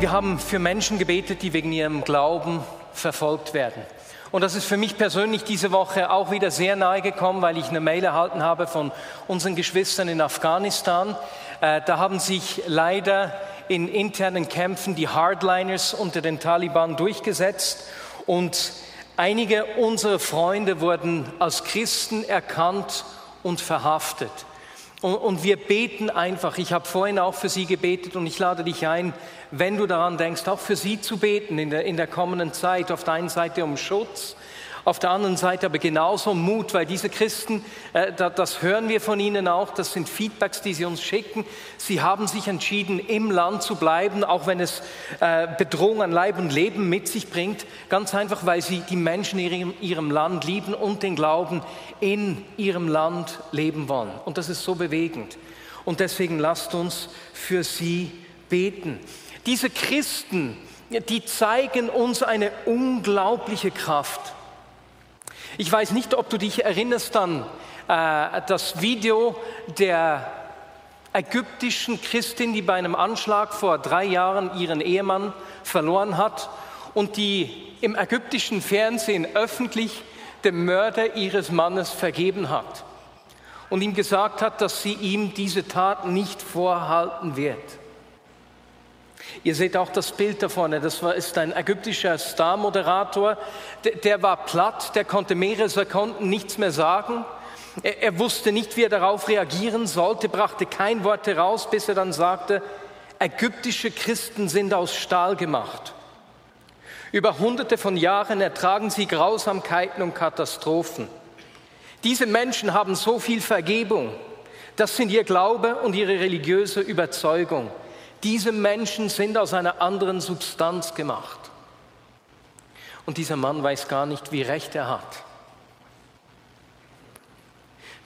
Wir haben für Menschen gebetet, die wegen ihrem Glauben verfolgt werden. Und das ist für mich persönlich diese Woche auch wieder sehr nahe gekommen, weil ich eine Mail erhalten habe von unseren Geschwistern in Afghanistan. Äh, da haben sich leider in internen Kämpfen die Hardliners unter den Taliban durchgesetzt und Einige unserer Freunde wurden als Christen erkannt und verhaftet. Und, wir beten einfach. Ich habe vorhin auch für sie gebetet und ich lade dich ein, wenn du daran denkst, auch für sie zu beten in der, in der kommenden Zeit. Auf der Seite um Schutz, auf der anderen Seite aber genauso Mut, weil diese Christen, äh, das hören wir von ihnen auch, das sind Feedbacks, die sie uns schicken. Sie haben sich entschieden, im Land zu bleiben, auch wenn es äh, Bedrohung an Leib und Leben mit sich bringt. Ganz einfach, weil sie die Menschen in ihrem, ihrem Land lieben und den Glauben in ihrem Land leben wollen. Und das ist so bewegend. Und deswegen lasst uns für sie beten. Diese Christen, die zeigen uns eine unglaubliche Kraft. Ich weiß nicht, ob du dich erinnerst an äh, das Video der ägyptischen Christin, die bei einem Anschlag vor drei Jahren ihren Ehemann verloren hat und die im ägyptischen Fernsehen öffentlich dem Mörder ihres Mannes vergeben hat und ihm gesagt hat, dass sie ihm diese Tat nicht vorhalten wird. Ihr seht auch das Bild da vorne, das war, ist ein ägyptischer Star-Moderator, der, der, war platt, der konnte mehrere Sekunden nichts mehr sagen. Er, er wusste nicht, wie er darauf reagieren sollte, brachte kein Wort heraus, bis er dann sagte, ägyptische Christen sind aus Stahl gemacht. Über hunderte von Jahren ertragen sie Grausamkeiten und Katastrophen. Diese Menschen haben so viel Vergebung. Das sind ihr Glaube und ihre religiöse Überzeugung. Diese Menschen sind aus einer anderen Substanz gemacht. Und dieser Mann weiß gar nicht, wie recht er hat.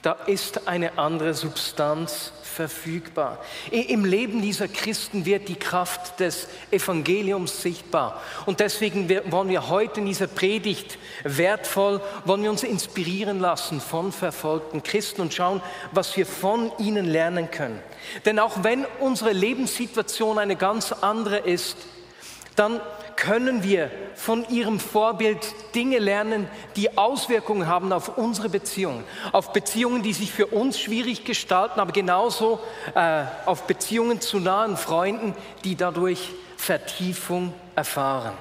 Da ist eine andere Substanz verfügbar. Im Leben dieser Christen wird die Kraft des Evangeliums sichtbar. Und deswegen wollen wir heute in dieser Predigt wertvoll, wollen wir uns inspirieren lassen von verfolgten Christen und schauen, was wir von ihnen lernen können. Denn auch wenn unsere Lebenssituation eine ganz andere ist, dann können wir von ihrem Vorbild Dinge lernen, die Auswirkungen haben auf unsere Beziehungen, auf Beziehungen, die sich für uns schwierig gestalten, aber genauso äh, auf Beziehungen zu nahen Freunden, die dadurch Vertiefung erfahren.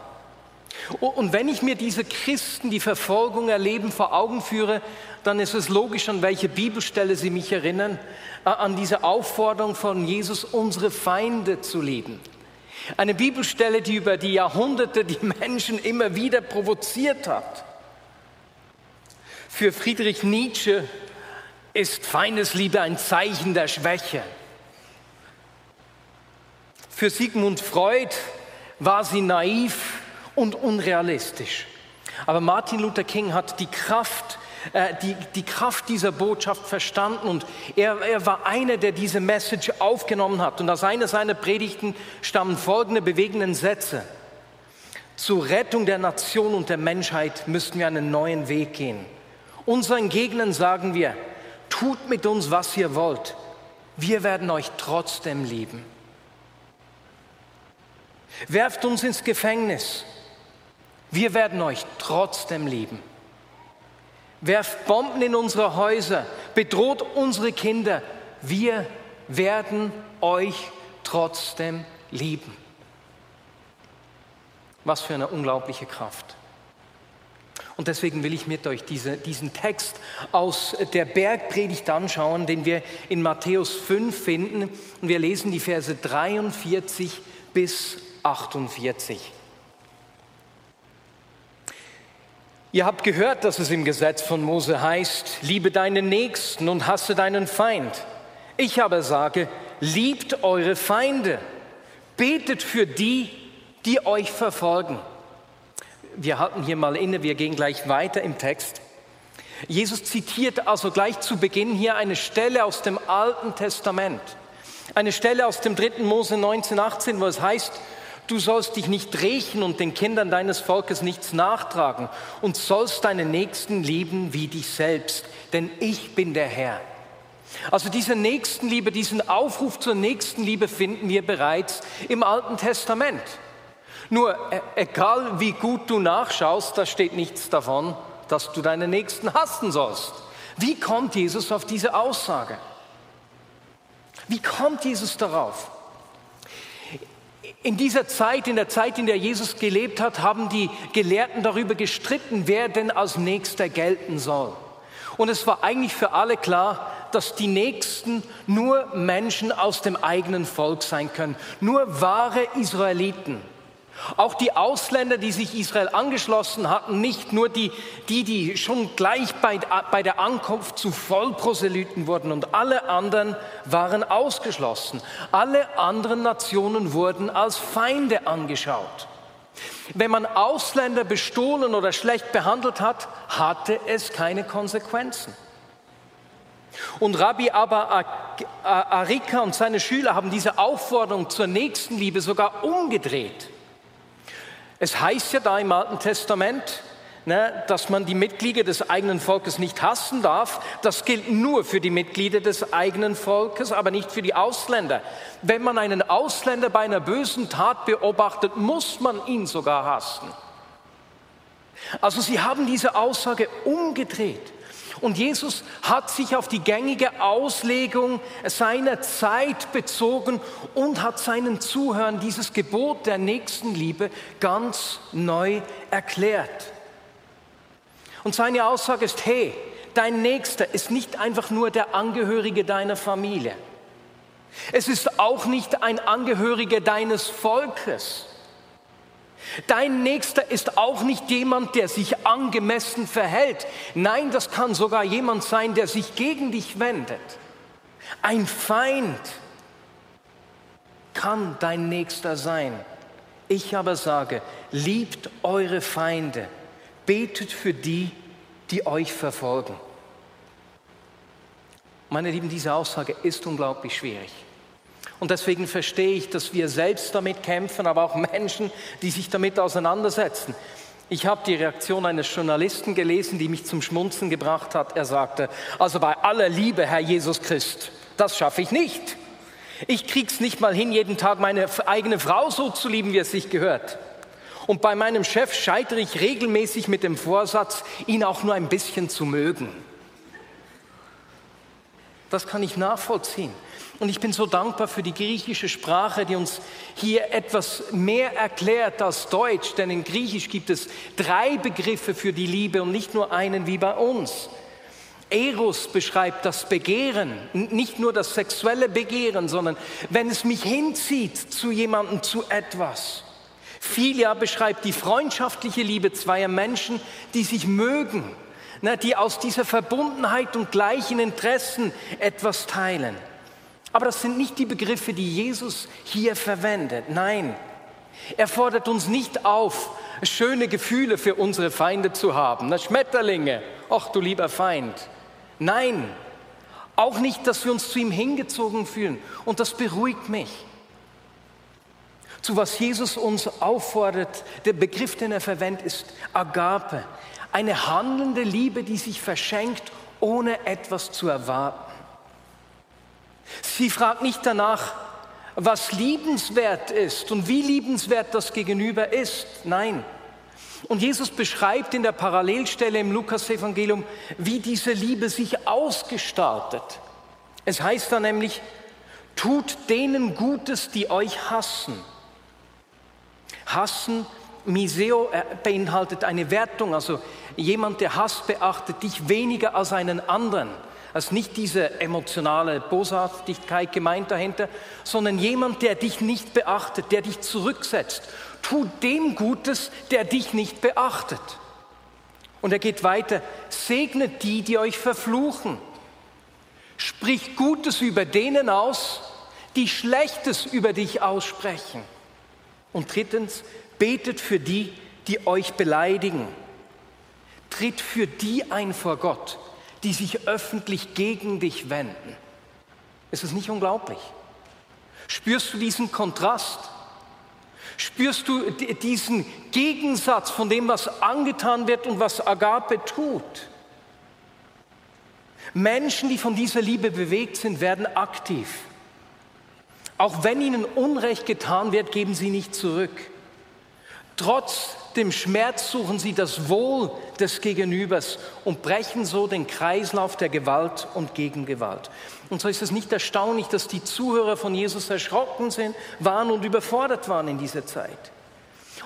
Und wenn ich mir diese Christen, die Verfolgung erleben, vor Augen führe, dann ist es logisch, an welche Bibelstelle sie mich erinnern, äh, an diese Aufforderung von Jesus, unsere Feinde zu lieben. Eine Bibelstelle, die über die Jahrhunderte die Menschen immer wieder provoziert hat. Für Friedrich Nietzsche ist Feindesliebe ein Zeichen der Schwäche. Für Sigmund Freud war sie naiv und unrealistisch. Aber Martin Luther King hat die Kraft äh, die, die Kraft dieser Botschaft verstanden und er, er war einer, der diese Message aufgenommen hat. Und aus einer seiner Predigten stammen folgende bewegenden Sätze. Zur Rettung der Nation und der Menschheit müssten wir einen neuen Weg gehen. Unseren Gegnern sagen wir, tut mit uns, was ihr wollt. Wir werden euch trotzdem lieben. Werft uns ins Gefängnis. Wir werden euch trotzdem lieben werft Bomben in unsere Häuser, bedroht unsere Kinder. Wir werden euch trotzdem lieben. Was für eine unglaubliche Kraft. Und deswegen will ich mit euch diese, diesen Text aus der Bergpredigt anschauen, den wir in Matthäus 5 finden. Und wir lesen die Verse 43 bis 48. Ihr habt gehört, dass es im Gesetz von Mose heißt, liebe deinen Nächsten und hasse deinen Feind. Ich aber sage, liebt eure Feinde, betet für die, die euch verfolgen. Wir halten hier mal inne, wir gehen gleich weiter im Text. Jesus zitiert also gleich zu Beginn hier eine Stelle aus dem Alten Testament. Eine Stelle aus dem 3. Mose 19, 18, wo es heißt, du sollst dich nicht rächen und den Kindern deines Volkes nichts nachtragen und sollst deinen Nächsten lieben wie dich selbst, denn ich bin der Herr. Also diese Nächstenliebe, diesen Aufruf zur Nächstenliebe finden wir bereits im Alten Testament. Nur e, egal wie gut du nachschaust, da steht nichts davon, dass du deinen Nächsten hassen sollst. Wie kommt Jesus auf diese Aussage? Wie kommt Jesus darauf? In dieser Zeit, in der Zeit, in der Jesus gelebt hat, haben die Gelehrten darüber gestritten, wer denn als Nächster gelten soll. Und es war eigentlich für alle klar, dass die Nächsten nur Menschen aus dem eigenen Volk sein können, nur wahre Israeliten. Auch die Ausländer, die sich Israel angeschlossen hatten, nicht nur die, die, die schon gleich bei, bei der Ankunft zu Vollproselyten wurden und alle anderen waren ausgeschlossen. Alle anderen Nationen wurden als Feinde angeschaut. Wenn man Ausländer bestohlen oder schlecht behandelt hat, hatte es keine Konsequenzen. Und Rabbi Abba Arika und seine Schüler haben diese Aufforderung zur Nächstenliebe sogar umgedreht. Es heißt ja da im Alten Testament, ne, dass man die Mitglieder des eigenen Volkes nicht hassen darf. Das gilt nur für die Mitglieder des eigenen Volkes, aber nicht für die Ausländer. Wenn man einen Ausländer bei einer bösen Tat beobachtet, muss man ihn sogar hassen. Also sie haben diese Aussage umgedreht. Und Jesus hat sich auf die gängige Auslegung seiner Zeit bezogen und hat seinen Zuhörern dieses Gebot der Nächstenliebe ganz neu erklärt. Und seine Aussage ist, hey, dein Nächster ist nicht einfach nur der Angehörige deiner Familie. Es ist auch nicht ein Angehöriger deines Volkes. Dein Nächster ist auch nicht jemand, der sich angemessen verhält. Nein, das kann sogar jemand sein, der sich gegen dich wendet. Ein Feind kann dein Nächster sein. Ich aber sage, liebt eure Feinde, betet für die, die euch verfolgen. Meine Lieben, diese Aussage ist unglaublich schwierig. Und deswegen verstehe ich, dass wir selbst damit kämpfen, aber auch Menschen, die sich damit auseinandersetzen. Ich habe die Reaktion eines Journalisten gelesen, die mich zum Schmunzen gebracht hat. Er sagte, also bei aller Liebe, Herr Jesus Christ, das schaffe ich nicht. Ich krieg's nicht mal hin, jeden Tag meine eigene Frau so zu lieben, wie es sich gehört. Und bei meinem Chef scheitere ich regelmäßig mit dem Vorsatz, ihn auch nur ein bisschen zu mögen. Das kann ich nachvollziehen. Und ich bin so dankbar für die griechische Sprache, die uns hier etwas mehr erklärt als Deutsch, denn in Griechisch gibt es drei Begriffe für die Liebe und nicht nur einen wie bei uns. Eros beschreibt das Begehren, nicht nur das sexuelle Begehren, sondern wenn es mich hinzieht zu jemandem, zu etwas. Philia beschreibt die freundschaftliche Liebe zweier Menschen, die sich mögen, die aus dieser Verbundenheit und gleichen Interessen etwas teilen. Aber das sind nicht die Begriffe, die Jesus hier verwendet. Nein, er fordert uns nicht auf, schöne Gefühle für unsere Feinde zu haben. Na, Schmetterlinge, ach du lieber Feind. Nein, auch nicht, dass wir uns zu ihm hingezogen fühlen. Und das beruhigt mich. Zu was Jesus uns auffordert, der Begriff, den er verwendet, ist Agape. Eine handelnde Liebe, die sich verschenkt, ohne etwas zu erwarten. Sie fragt nicht danach, was liebenswert ist und wie liebenswert das Gegenüber ist. Nein. Und Jesus beschreibt in der Parallelstelle im Lukas-Evangelium, wie diese Liebe sich ausgestaltet. Es heißt da nämlich, tut denen Gutes, die euch hassen. Hassen, Miseo, äh, beinhaltet eine Wertung, also jemand, der Hass beachtet dich weniger als einen anderen als nicht diese emotionale Bosartigkeit gemeint dahinter, sondern jemand, der dich nicht beachtet, der dich zurücksetzt. Tu dem Gutes, der dich nicht beachtet. Und er geht weiter, segnet die, die euch verfluchen. Sprich Gutes über denen aus, die Schlechtes über dich aussprechen. Und drittens, betet für die, die euch beleidigen. Tritt für die ein vor Gott, die sich öffentlich gegen dich wenden. Ist es nicht unglaublich? Spürst du diesen Kontrast? Spürst du diesen Gegensatz von dem, was angetan wird und was Agape tut? Menschen, die von dieser Liebe bewegt sind, werden aktiv. Auch wenn ihnen Unrecht getan wird, geben sie nicht zurück. Trotz dem Schmerz suchen sie das Wohl des Gegenübers und brechen so den Kreislauf der Gewalt und Gegengewalt. Und so ist es nicht erstaunlich, dass die Zuhörer von Jesus erschrocken sind, waren und überfordert waren in dieser Zeit.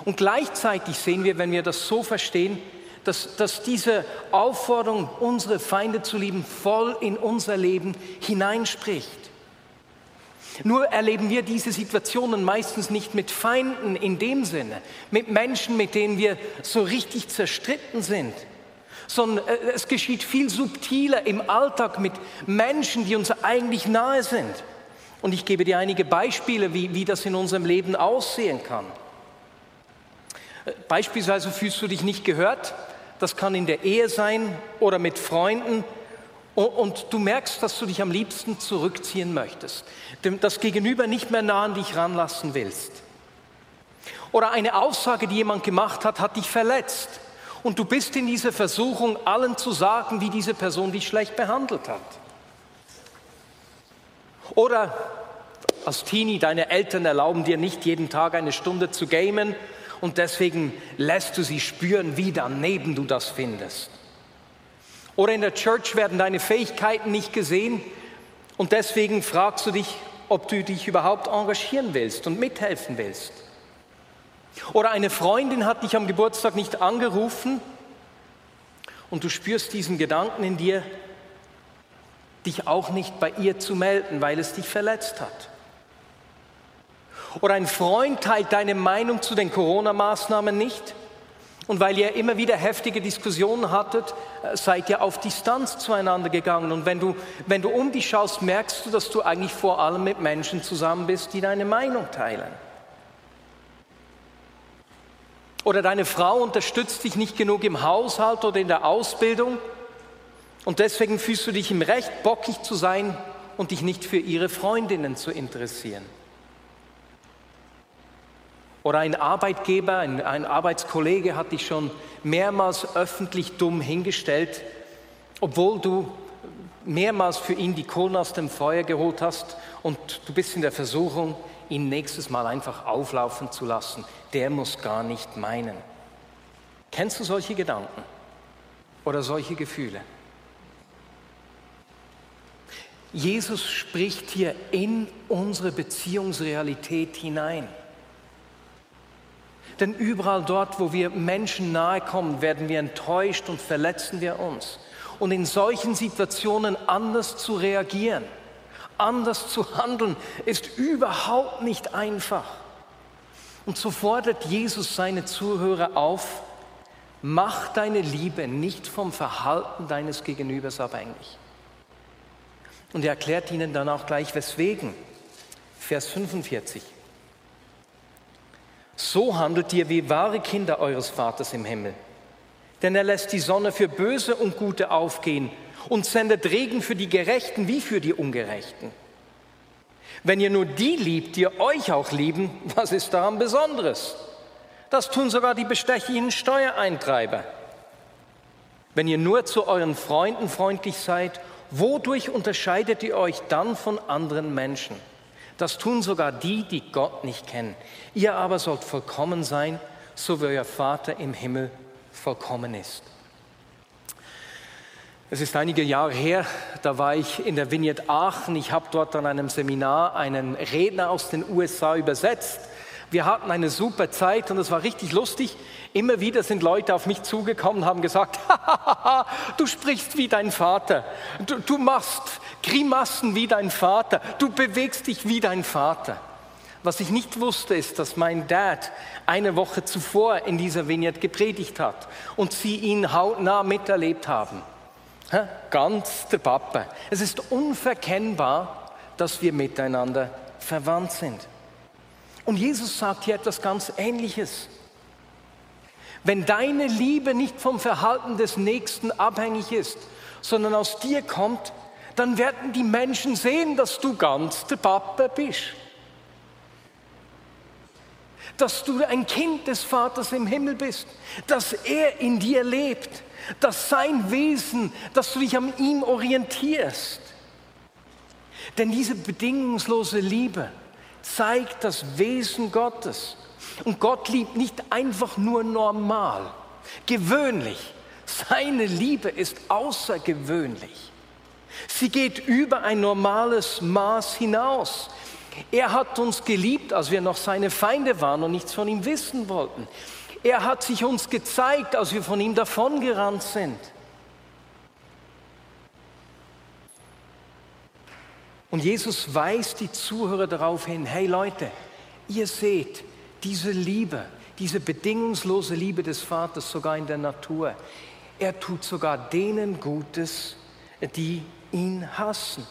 Und gleichzeitig sehen wir, wenn wir das so verstehen, dass, dass diese Aufforderung, unsere Feinde zu lieben, voll in unser Leben hineinspricht. Nur erleben wir diese Situationen meistens nicht mit Feinden in dem Sinne, mit Menschen, mit denen wir so richtig zerstritten sind, sondern äh, es geschieht viel subtiler im Alltag mit Menschen, die uns eigentlich nahe sind. Und ich gebe dir einige Beispiele, wie, wie das in unserem Leben aussehen kann. Äh, beispielsweise fühlst du dich nicht gehört, das kann in der Ehe sein oder mit Freunden und du merkst, dass du dich am liebsten zurückziehen möchtest, das Gegenüber nicht mehr nah an dich ranlassen willst. Oder eine Aussage, die jemand gemacht hat, hat dich verletzt. Und du bist in dieser Versuchung, allen zu sagen, wie diese Person dich schlecht behandelt hat. Oder als Teenie, deine Eltern erlauben dir nicht jeden Tag eine Stunde zu gamen und deswegen lässt du sie spüren, wie daneben du das findest. Oder in der Church werden deine Fähigkeiten nicht gesehen und deswegen fragst du dich, ob du dich überhaupt engagieren willst und mithelfen willst. Oder eine Freundin hat dich am Geburtstag nicht angerufen und du spürst diesen Gedanken in dir, dich auch nicht bei ihr zu melden, weil es dich verletzt hat. Oder ein Freund teilt deine Meinung zu den Corona-Maßnahmen nicht und weil ihr immer wieder heftige Diskussionen hattet, äh, seid ihr auf Distanz zueinander gegangen. Und wenn du, wenn du um dich schaust, merkst du, dass du eigentlich vor allem mit Menschen zusammen bist, die deine Meinung teilen. Oder deine Frau unterstützt dich nicht genug im Haushalt oder in der Ausbildung. Und deswegen fühlst du dich im Recht, bockig zu sein und dich nicht für ihre Freundinnen zu interessieren. Oder ein Arbeitgeber, ein, ein Arbeitskollege hat dich schon mehrmals öffentlich dumm hingestellt, obwohl du mehrmals für ihn die Kohlen aus dem Feuer geholt hast und du bist in der Versuchung, ihn nächstes Mal einfach auflaufen zu lassen. Der muss gar nicht meinen. Kennst du solche Gedanken oder solche Gefühle? Jesus spricht hier in unsere Beziehungsrealität hinein. Denn überall dort, wo wir Menschen nahe kommen, werden wir enttäuscht und verletzen wir uns. Und in solchen Situationen anders zu reagieren, anders zu handeln, ist überhaupt nicht einfach. Und so fordert Jesus seine Zuhörer auf, mach deine Liebe nicht vom Verhalten deines Gegenübers abhängig. Und er erklärt ihnen dann auch gleich, weswegen. Vers 45. So handelt ihr wie wahre Kinder eures Vaters im Himmel. Denn er lässt die Sonne für Böse und Gute aufgehen und sendet Regen für die Gerechten wie für die Ungerechten. Wenn ihr nur die liebt, die euch auch lieben, was ist daran Besonderes? Das tun sogar die bestechlichen Steuereintreiber. Wenn ihr nur zu euren Freunden freundlich seid, wodurch unterscheidet ihr euch dann von anderen Menschen? Das tun sogar die, die Gott nicht kennen. Ihr aber sollt vollkommen sein, so wie euer Vater im Himmel vollkommen ist. Es ist einige Jahre her, da war ich in der Vignette Aachen. Ich habe dort an einem Seminar einen Redner aus den USA übersetzt. Wir hatten eine super Zeit und es war richtig lustig. Immer wieder sind Leute auf mich zugekommen und haben gesagt, du sprichst wie dein Vater, du, du machst Grimassen wie dein Vater, du bewegst dich wie dein Vater. Was ich nicht wusste, ist, dass mein Dad eine Woche zuvor in dieser Vignette gepredigt hat und sie ihn hautnah miterlebt haben. Ganz der Papa. Es ist unverkennbar, dass wir miteinander verwandt sind. Und Jesus sagt hier etwas ganz Ähnliches. Wenn deine Liebe nicht vom Verhalten des Nächsten abhängig ist, sondern aus dir kommt, dann werden die Menschen sehen, dass du ganz der Papa bist. Dass du ein Kind des Vaters im Himmel bist, dass er in dir lebt, dass sein Wesen, dass du dich an ihm orientierst. Denn diese bedingungslose Liebe zeigt das Wesen Gottes. Und Gott liebt nicht einfach nur normal, gewöhnlich. Seine Liebe ist außergewöhnlich. Sie geht über ein normales Maß hinaus. Er hat uns geliebt, als wir noch seine Feinde waren und nichts von ihm wissen wollten. Er hat sich uns gezeigt, als wir von ihm davongerannt sind. Und Jesus weist die Zuhörer darauf hin, hey Leute, ihr seht diese Liebe, diese bedingungslose Liebe des Vaters sogar in der Natur. Er tut sogar denen Gutes, die ihn hassen.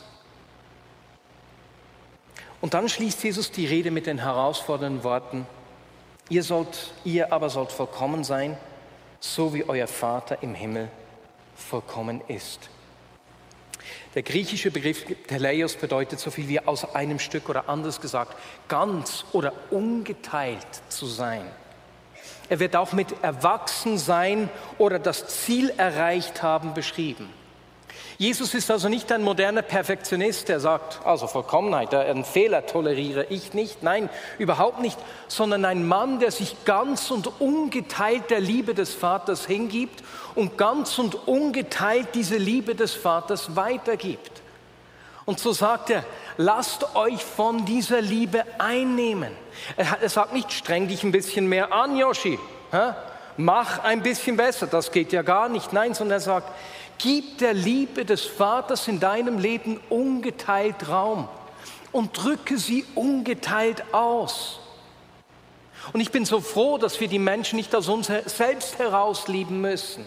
Und dann schließt Jesus die Rede mit den herausfordernden Worten, ihr, sollt, ihr aber sollt vollkommen sein, so wie euer Vater im Himmel vollkommen ist. Der griechische Begriff Teleios bedeutet so viel wie aus einem Stück oder anders gesagt, ganz oder ungeteilt zu sein. Er wird auch mit Erwachsensein oder das Ziel erreicht haben beschrieben. Jesus ist also nicht ein moderner Perfektionist, der sagt, also Vollkommenheit, einen Fehler toleriere ich nicht. Nein, überhaupt nicht, sondern ein Mann, der sich ganz und ungeteilt der Liebe des Vaters hingibt und ganz und ungeteilt diese Liebe des Vaters weitergibt. Und so sagt er, lasst euch von dieser Liebe einnehmen. Er sagt nicht, streng dich ein bisschen mehr an, Yoshi. Mach ein bisschen besser, das geht ja gar nicht. Nein, sondern er sagt, Gib der Liebe des Vaters in deinem Leben ungeteilt Raum und drücke sie ungeteilt aus. Und ich bin so froh, dass wir die Menschen nicht aus uns selbst heraus lieben müssen.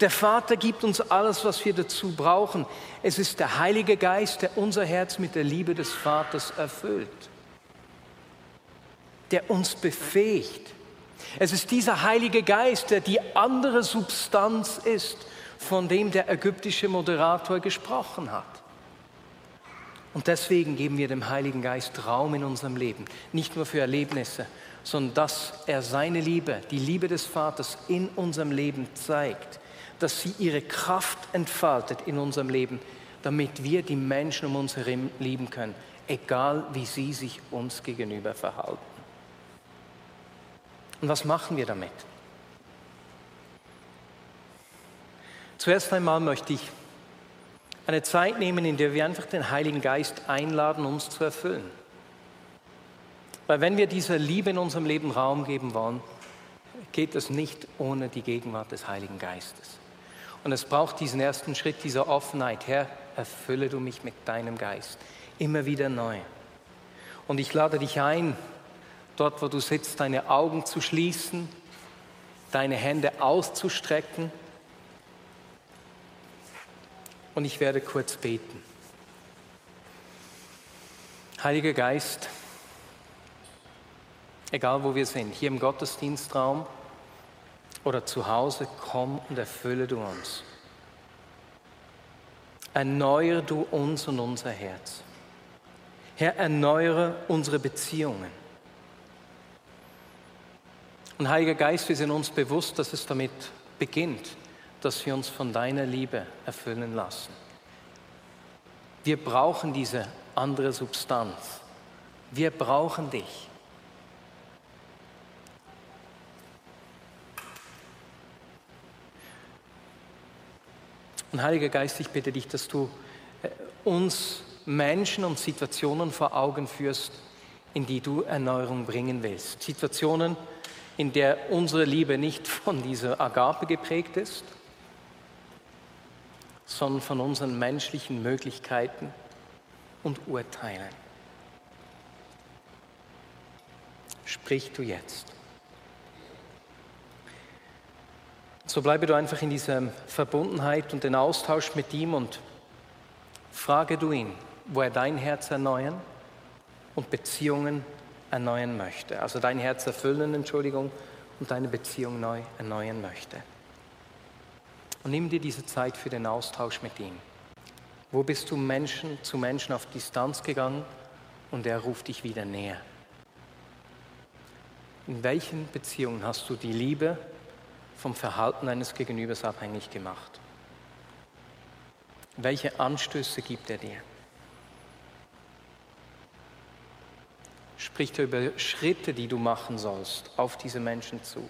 Der Vater gibt uns alles, was wir dazu brauchen. Es ist der Heilige Geist, der unser Herz mit der Liebe des Vaters erfüllt, der uns befähigt, es ist dieser Heilige Geist, der die andere Substanz ist, von dem der ägyptische Moderator gesprochen hat. Und deswegen geben wir dem Heiligen Geist Raum in unserem Leben, nicht nur für Erlebnisse, sondern dass er seine Liebe, die Liebe des Vaters in unserem Leben zeigt, dass sie ihre Kraft entfaltet in unserem Leben, damit wir die Menschen um uns herum lieben können, egal wie sie sich uns gegenüber verhalten. Und was machen wir damit? Zuerst einmal möchte ich eine Zeit nehmen, in der wir einfach den Heiligen Geist einladen, uns zu erfüllen. Weil wenn wir dieser Liebe in unserem Leben Raum geben wollen, geht es nicht ohne die Gegenwart des Heiligen Geistes. Und es braucht diesen ersten Schritt dieser Offenheit. Herr, erfülle du mich mit deinem Geist. Immer wieder neu. Und ich lade dich ein, dort wo du sitzt, deine Augen zu schließen, deine Hände auszustrecken. Und ich werde kurz beten. Heiliger Geist, egal wo wir sind, hier im Gottesdienstraum oder zu Hause, komm und erfülle du uns. Erneuere du uns und unser Herz. Herr, erneuere unsere Beziehungen. Und Heiliger Geist, wir sind uns bewusst, dass es damit beginnt, dass wir uns von deiner Liebe erfüllen lassen. Wir brauchen diese andere Substanz. Wir brauchen dich. Und Heiliger Geist, ich bitte dich, dass du äh, uns Menschen und Situationen vor Augen führst, in die du Erneuerung bringen willst. Situationen, in der unsere Liebe nicht von dieser Agape geprägt ist, sondern von unseren menschlichen Möglichkeiten und Urteilen. Sprich du jetzt. So bleibe du einfach in dieser Verbundenheit und den Austausch mit ihm und frage du ihn, wo er dein Herz erneuern und Beziehungen erneuern möchte. Also dein Herz erfüllen, Entschuldigung, und deine Beziehung neu erneuern möchte. Und nimm dir diese Zeit für den Austausch mit ihm. Wo bist du Menschen zu Menschen auf Distanz gegangen und er ruft dich wieder näher? In welchen Beziehungen hast du die Liebe vom Verhalten eines Gegenübers abhängig gemacht? Welche Anstöße gibt er dir? Spricht er über Schritte, die du machen sollst, auf diese Menschen zu?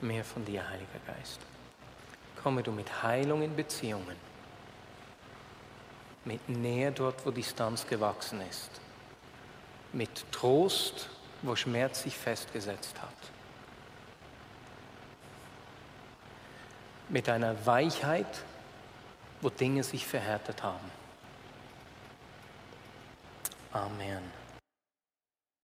Mehr von dir, Heiliger Geist. Komme du mit Heilung in Beziehungen, mit Nähe dort, wo Distanz gewachsen ist, mit Trost, wo Schmerz sich festgesetzt hat, mit einer Weichheit, wo Dinge sich verhärtet haben. Amen.